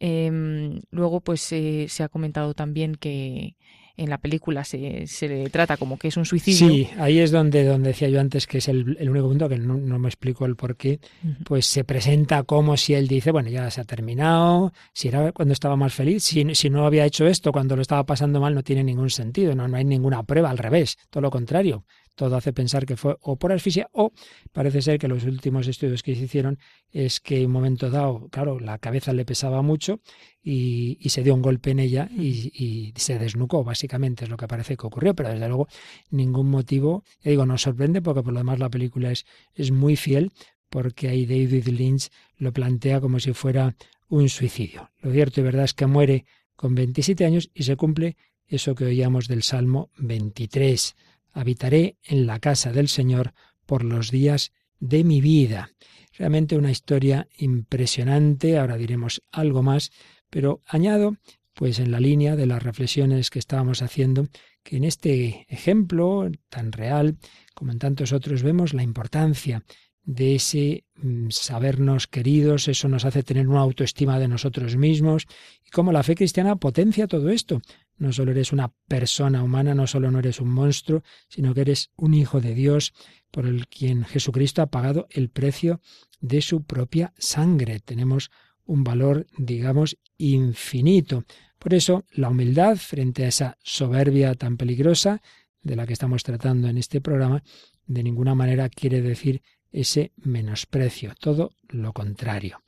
Eh, luego, pues eh, se ha comentado también que en la película se, se le trata como que es un suicidio. Sí, ahí es donde, donde decía yo antes que es el, el único punto que no, no, me explico el por qué, pues se presenta como si él dice, bueno, ya se ha terminado, si era cuando estaba más feliz, si, si no había hecho esto cuando lo estaba pasando mal, no tiene ningún sentido, no, no hay ninguna prueba, al revés, todo lo contrario. Todo hace pensar que fue o por asfixia o parece ser que los últimos estudios que se hicieron es que en un momento dado, claro, la cabeza le pesaba mucho y, se dio un golpe en ella y, y, se desnucó, básicamente es lo que parece que ocurrió, pero desde luego ningún motivo, ya digo, nos sorprende porque por lo demás la película es, es muy fiel porque ahí David Lynch lo plantea como si fuera un suicidio. Lo cierto y verdad es que muere con 27 años y se cumple eso que oíamos del Salmo 23. Habitaré en la casa del Señor por los días de mi vida. Realmente una historia impresionante, ahora diremos algo más, pero añado, pues en la línea de las reflexiones que estábamos haciendo, que en este ejemplo tan real como en tantos otros vemos la importancia de ese mm, sabernos queridos, eso nos hace tener una autoestima de nosotros mismos y cómo la fe cristiana potencia todo esto. No solo eres una persona humana, no solo no eres un monstruo, sino que eres un hijo de Dios por el quien Jesucristo ha pagado el precio de su propia sangre. Tenemos un valor, digamos, infinito. Por eso, la humildad frente a esa soberbia tan peligrosa de la que estamos tratando en este programa, de ninguna manera quiere decir ese menosprecio, todo lo contrario.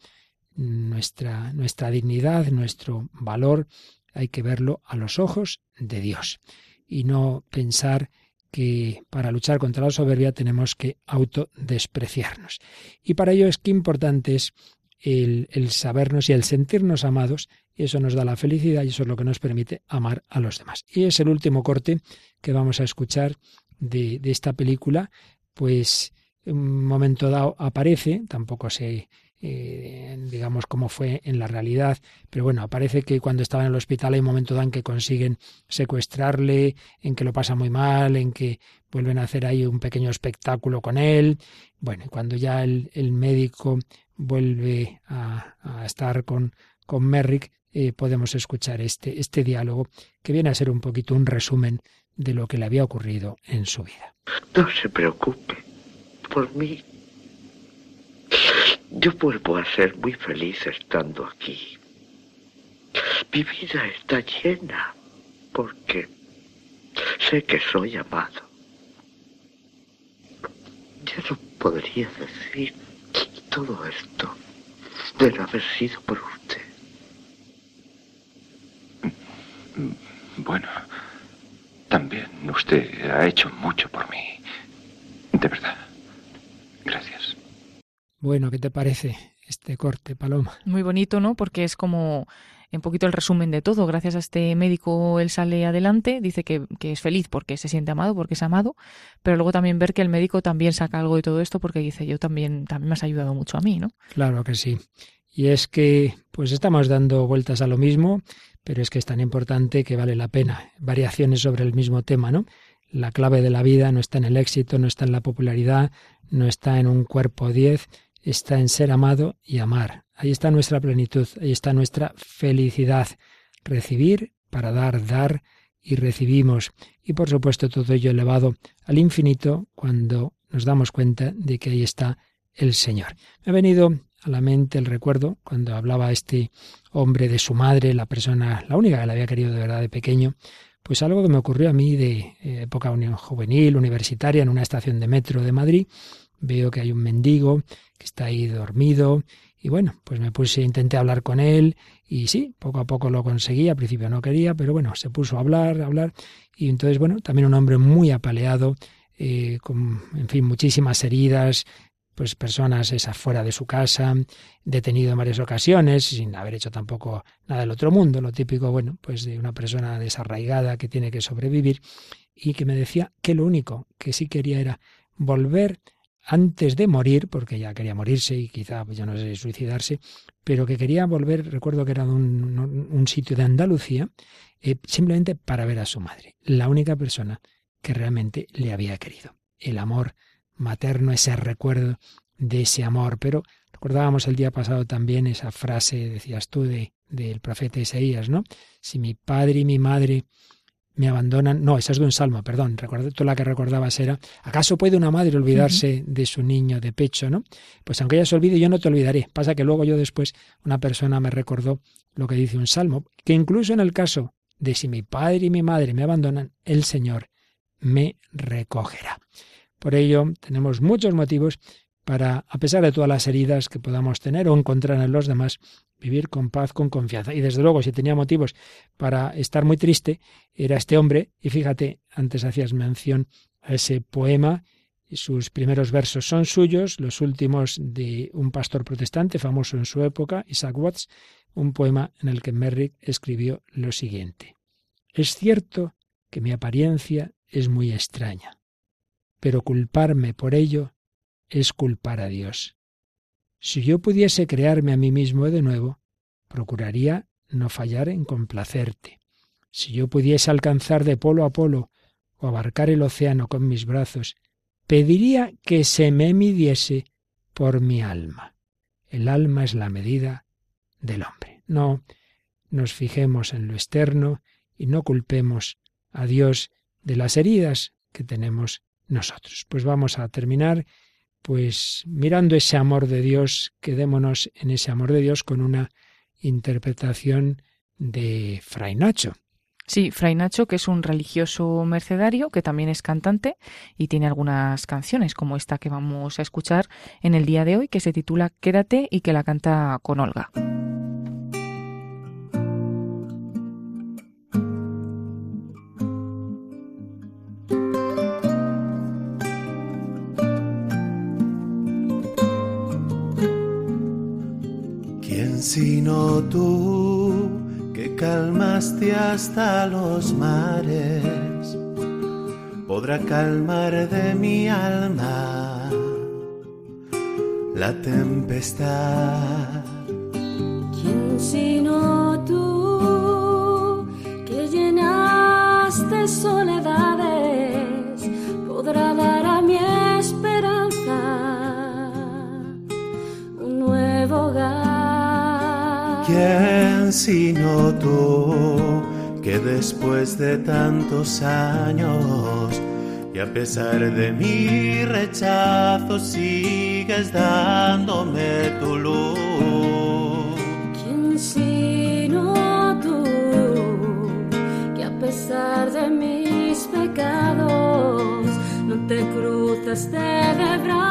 Nuestra, nuestra dignidad, nuestro valor, hay que verlo a los ojos de Dios y no pensar que para luchar contra la soberbia tenemos que autodespreciarnos. Y para ello es que importante es el, el, sabernos y el sentirnos amados, y eso nos da la felicidad y eso es lo que nos permite amar a los demás. Y es el último corte que vamos a escuchar de, de esta película, pues un momento dado aparece, tampoco sé, eh, digamos, cómo fue en la realidad, pero bueno, aparece que cuando estaba en el hospital hay un momento en que consiguen secuestrarle, en que lo pasa muy mal, en que vuelven a hacer ahí un pequeño espectáculo con él. Bueno, cuando ya el, el médico vuelve a, a estar con, con Merrick, eh, podemos escuchar este, este diálogo que viene a ser un poquito un resumen de lo que le había ocurrido en su vida. No se preocupe por mí. Yo vuelvo a ser muy feliz estando aquí. Mi vida está llena porque sé que soy amado. Ya no podría decir todo esto de no haber sido por usted. Bueno, también usted ha hecho mucho por mí. De verdad. Gracias. Bueno, ¿qué te parece este corte, Paloma? Muy bonito, ¿no? Porque es como un poquito el resumen de todo. Gracias a este médico él sale adelante, dice que, que, es feliz porque se siente amado, porque es amado, pero luego también ver que el médico también saca algo de todo esto porque dice, yo también, también me has ayudado mucho a mí, ¿no? Claro que sí. Y es que pues estamos dando vueltas a lo mismo, pero es que es tan importante que vale la pena. Variaciones sobre el mismo tema, ¿no? La clave de la vida no está en el éxito, no está en la popularidad, no está en un cuerpo diez, está en ser amado y amar. Ahí está nuestra plenitud, ahí está nuestra felicidad. Recibir para dar, dar y recibimos. Y por supuesto todo ello elevado al infinito cuando nos damos cuenta de que ahí está el Señor. Me ha venido a la mente el recuerdo cuando hablaba este hombre de su madre, la persona, la única que le había querido de verdad de pequeño, pues algo que me ocurrió a mí de eh, época juvenil, universitaria, en una estación de metro de Madrid. Veo que hay un mendigo que está ahí dormido y bueno, pues me puse, intenté hablar con él y sí, poco a poco lo conseguí, al principio no quería, pero bueno, se puso a hablar, a hablar y entonces bueno, también un hombre muy apaleado, eh, con, en fin, muchísimas heridas, pues personas esas fuera de su casa, detenido en varias ocasiones, sin haber hecho tampoco nada del otro mundo, lo típico, bueno, pues de una persona desarraigada que tiene que sobrevivir, y que me decía que lo único que sí quería era volver antes de morir, porque ya quería morirse y quizá, pues no sé, suicidarse, pero que quería volver, recuerdo que era un, un sitio de Andalucía, eh, simplemente para ver a su madre, la única persona que realmente le había querido. El amor materno, ese recuerdo de ese amor. Pero recordábamos el día pasado también esa frase, decías tú, de, del profeta Isaías, ¿no? Si mi padre y mi madre me abandonan. No, esa es de un salmo, perdón. Recuerdo, tú la que recordabas era, ¿acaso puede una madre olvidarse de su niño de pecho, no? Pues aunque ella se olvide, yo no te olvidaré. Pasa que luego yo después, una persona me recordó lo que dice un salmo, que incluso en el caso de si mi padre y mi madre me abandonan, el Señor me recogerá. Por ello, tenemos muchos motivos para, a pesar de todas las heridas que podamos tener o encontrar en los demás, vivir con paz, con confianza. Y desde luego, si tenía motivos para estar muy triste, era este hombre, y fíjate, antes hacías mención a ese poema, y sus primeros versos son suyos, los últimos de un pastor protestante famoso en su época, Isaac Watts, un poema en el que Merrick escribió lo siguiente. Es cierto que mi apariencia es muy extraña pero culparme por ello es culpar a Dios. Si yo pudiese crearme a mí mismo de nuevo, procuraría no fallar en complacerte. Si yo pudiese alcanzar de polo a polo o abarcar el océano con mis brazos, pediría que se me midiese por mi alma. El alma es la medida del hombre. No nos fijemos en lo externo y no culpemos a Dios de las heridas que tenemos nosotros. Pues vamos a terminar pues mirando ese amor de Dios, quedémonos en ese amor de Dios con una interpretación de Fray Nacho. Sí, Fray Nacho, que es un religioso mercedario, que también es cantante y tiene algunas canciones, como esta que vamos a escuchar en el día de hoy, que se titula Quédate y que la canta con Olga. Sino tú que calmaste hasta los mares, podrá calmar de mi alma la tempestad. ¿Quién sino tú que llenaste soledades ¿Quién sino tú que después de tantos años y a pesar de mi rechazo sigues dándome tu luz? ¿Quién sino tú que a pesar de mis pecados no te cruzaste de brazos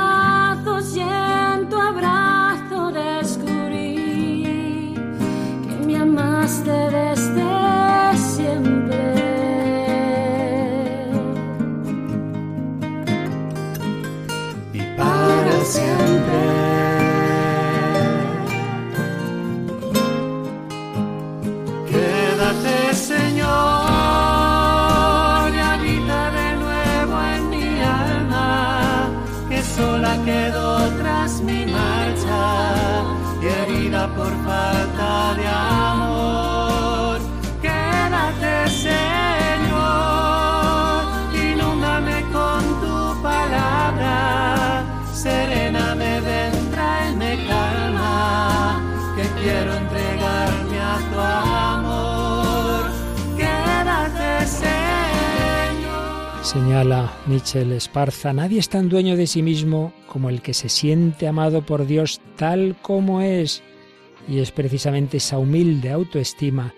Señala Michel Esparza, nadie es tan dueño de sí mismo como el que se siente amado por Dios tal como es. Y es precisamente esa humilde autoestima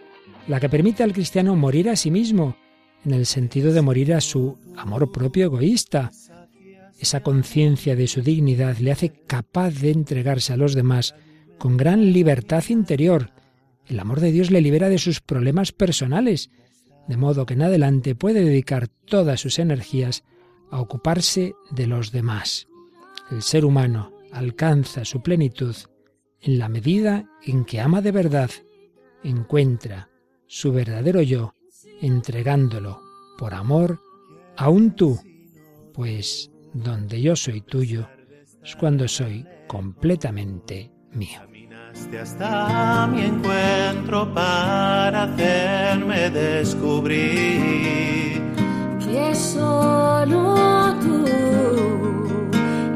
la que permite al cristiano morir a sí mismo, en el sentido de morir a su amor propio egoísta. Esa conciencia de su dignidad le hace capaz de entregarse a los demás con gran libertad interior. El amor de Dios le libera de sus problemas personales, de modo que en adelante puede dedicar todas sus energías a ocuparse de los demás. El ser humano alcanza su plenitud en la medida en que ama de verdad, encuentra su verdadero yo, entregándolo por amor aún tú, pues donde yo soy tuyo es cuando soy completamente mío. Caminaste hasta mi encuentro para hacerme descubrir. Que solo tú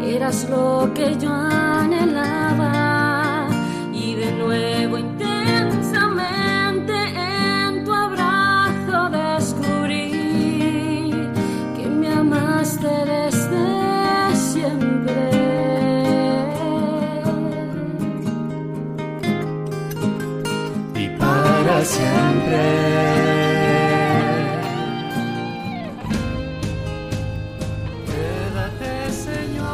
eras lo que yo anhelaba. Y de nuevo intensamente en tu abrazo descubrí que me amaste desde para siempre. Quédate, Señor.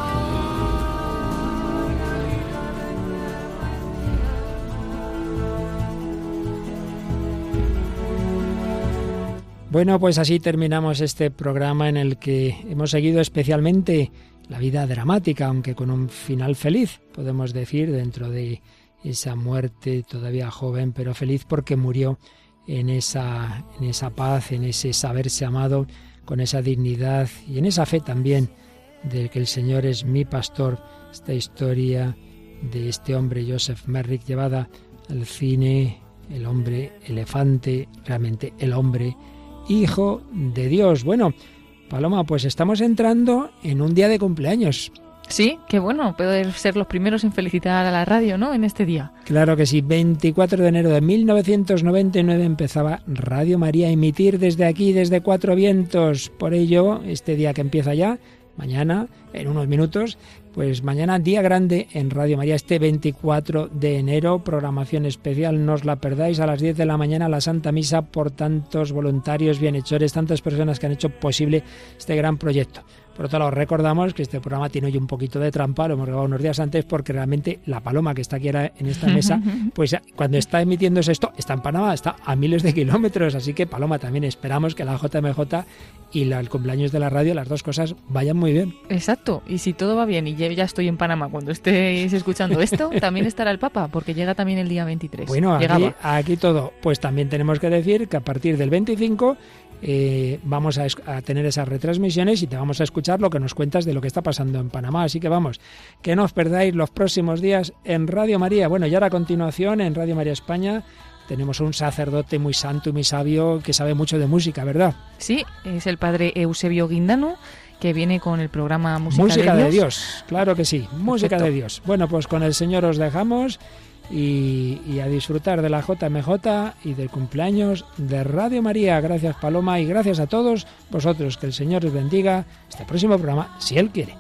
Bueno, pues así terminamos este programa en el que hemos seguido especialmente la vida dramática, aunque con un final feliz, podemos decir, dentro de esa muerte todavía joven, pero feliz porque murió en esa, en esa paz, en ese saberse amado, con esa dignidad y en esa fe también de que el Señor es mi pastor, esta historia de este hombre Joseph Merrick llevada al cine, el hombre elefante, realmente el hombre hijo de Dios. Bueno, Paloma, pues estamos entrando en un día de cumpleaños. Sí, qué bueno poder ser los primeros en felicitar a la radio, ¿no? En este día. Claro que sí, 24 de enero de 1999 empezaba Radio María a emitir desde aquí, desde Cuatro Vientos. Por ello, este día que empieza ya, mañana, en unos minutos, pues mañana día grande en Radio María, este 24 de enero, programación especial, no os la perdáis, a las 10 de la mañana la Santa Misa por tantos voluntarios, bienhechores, tantas personas que han hecho posible este gran proyecto. Por otro lado, recordamos que este programa tiene hoy un poquito de trampa, lo hemos grabado unos días antes porque realmente la paloma que está aquí en esta mesa, pues cuando está emitiéndose esto, está en Panamá, está a miles de kilómetros, así que paloma también esperamos que la JMJ y el cumpleaños de la radio, las dos cosas vayan muy bien. Exacto, y si todo va bien y ya estoy en Panamá cuando estéis escuchando esto, también estará el Papa, porque llega también el día 23. Bueno, aquí, aquí todo, pues también tenemos que decir que a partir del 25 eh, vamos a, tener esas retransmisiones y te vamos a escuchar lo que nos cuentas de lo que está pasando en Panamá. Así que vamos, que no os perdáis los próximos días en Radio María. Bueno, y ahora a continuación en Radio María España tenemos un sacerdote muy santo y muy sabio que sabe mucho de música, ¿verdad? Sí, es el padre Eusebio Guindano que viene con el programa Música, música de, Dios. Claro que sí, música de Dios. Bueno, pues con el Señor os dejamos y, a disfrutar de la JMJ y del cumpleaños de Radio María. Gracias Paloma y gracias a todos vosotros. Que el Señor os bendiga. Este próximo programa, si Él quiere.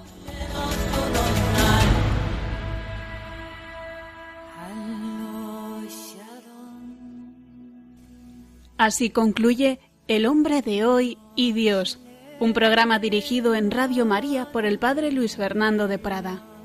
Así concluye El hombre de hoy y Dios, un programa dirigido en Radio María por el Padre Luis Fernando de Prada.